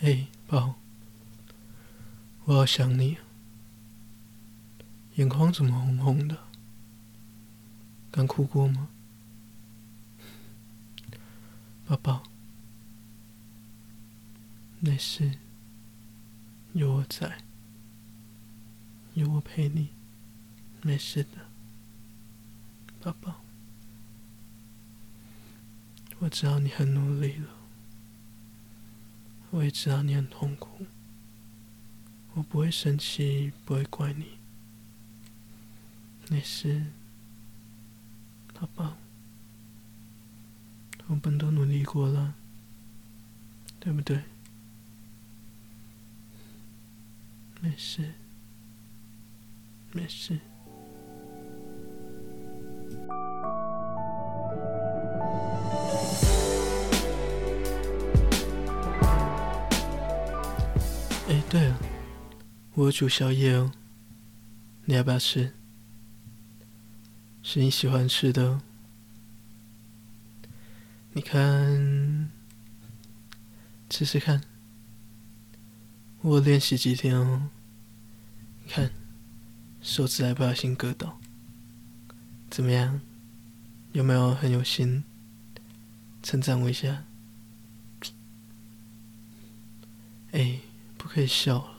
嘿，宝，我好想你，眼眶怎么红红的？刚哭过吗？宝宝，没事，有我在，有我陪你，没事的，宝宝。我知道你很努力了。我也知道你很痛苦，我不会生气，不会怪你。没事，好吧，我们都努力过了，对不对？没事，没事。我煮宵夜哦，你要不要吃？是你喜欢吃的哦。你看，吃吃看。我练习几天哦，你看，手指还不小心割到，怎么样？有没有很有心？称赞我一下。哎。不可以笑了，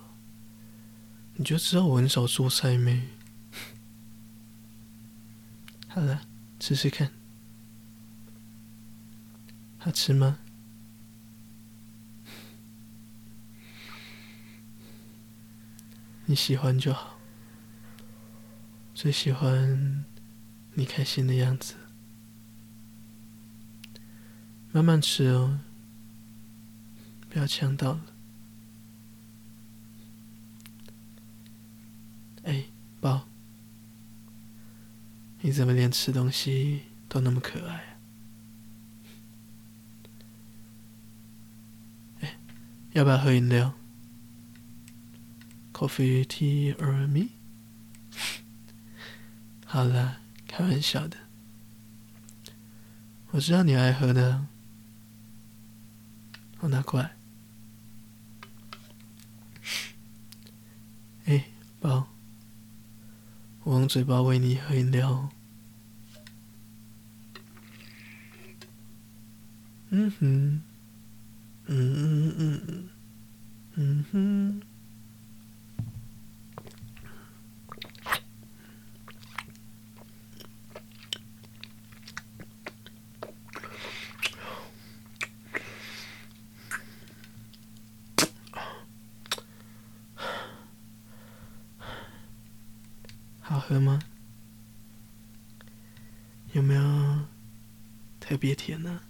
你就知道我很少做菜没？好了，吃吃看，好吃吗？你喜欢就好，最喜欢你开心的样子。慢慢吃哦，不要呛到了。哎，宝，你怎么连吃东西都那么可爱？哎，要不要喝饮料？Coffee, tea or me？好啦，开玩笑的。我知道你爱喝的，我拿过来。哎，宝。我用嘴巴喂你喝饮料。嗯哼，嗯嗯嗯嗯，哼。好喝吗？有没有特别甜呢？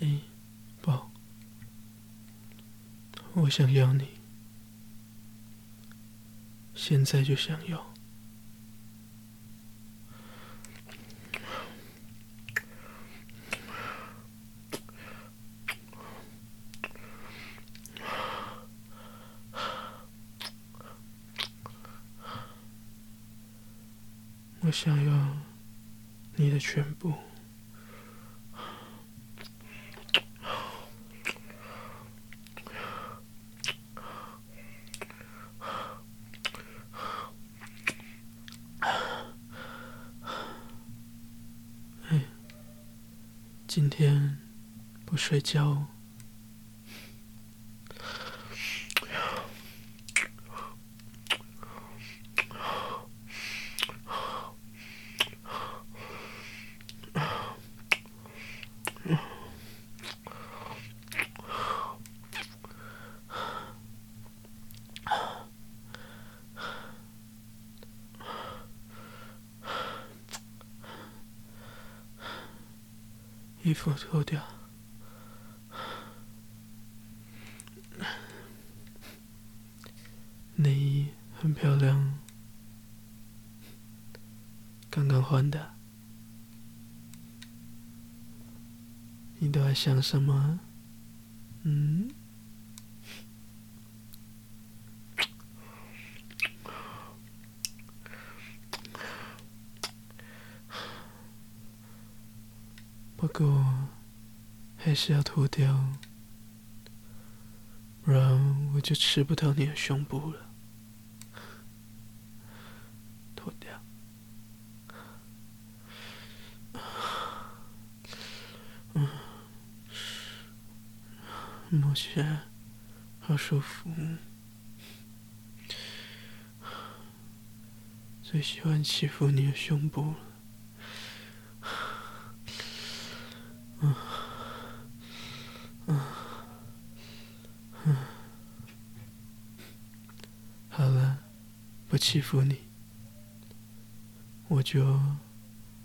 哎，宝，我想要你，现在就想要。我想要你的全部。哎，今天不睡觉衣服脱掉，内衣很漂亮，刚刚换的。你都在想什么？嗯？不过还是要脱掉，不然我就吃不到你的胸部了。脱掉，嗯，摸起来好舒服。最喜欢欺负你的胸部了，嗯嗯嗯，好了，不欺负你，我就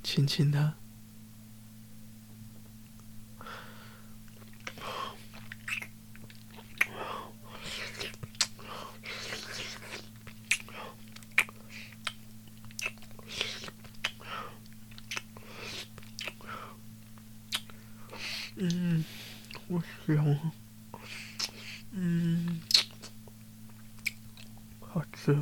亲亲他。嗯，我想，嗯，好吃，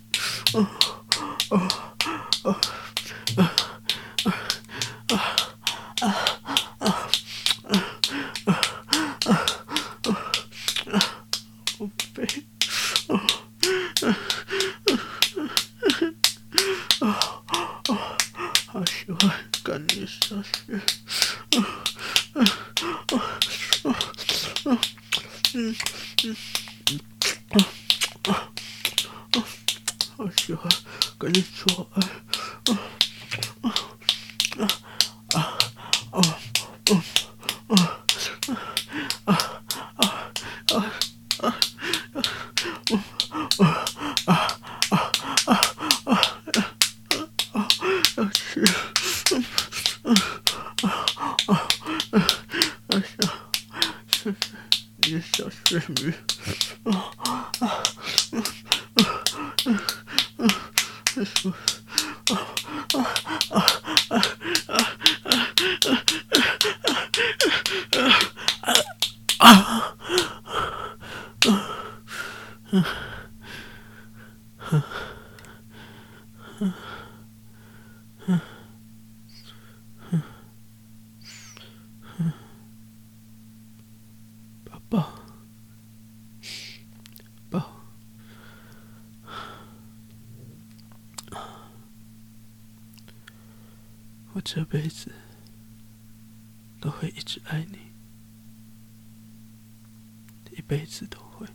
喜欢跟你做爱，啊啊啊啊啊啊啊啊啊啊啊啊啊啊啊！要去，嗯嗯啊啊啊！想想你的小穴里，这辈子都会一直爱你，一辈子都会。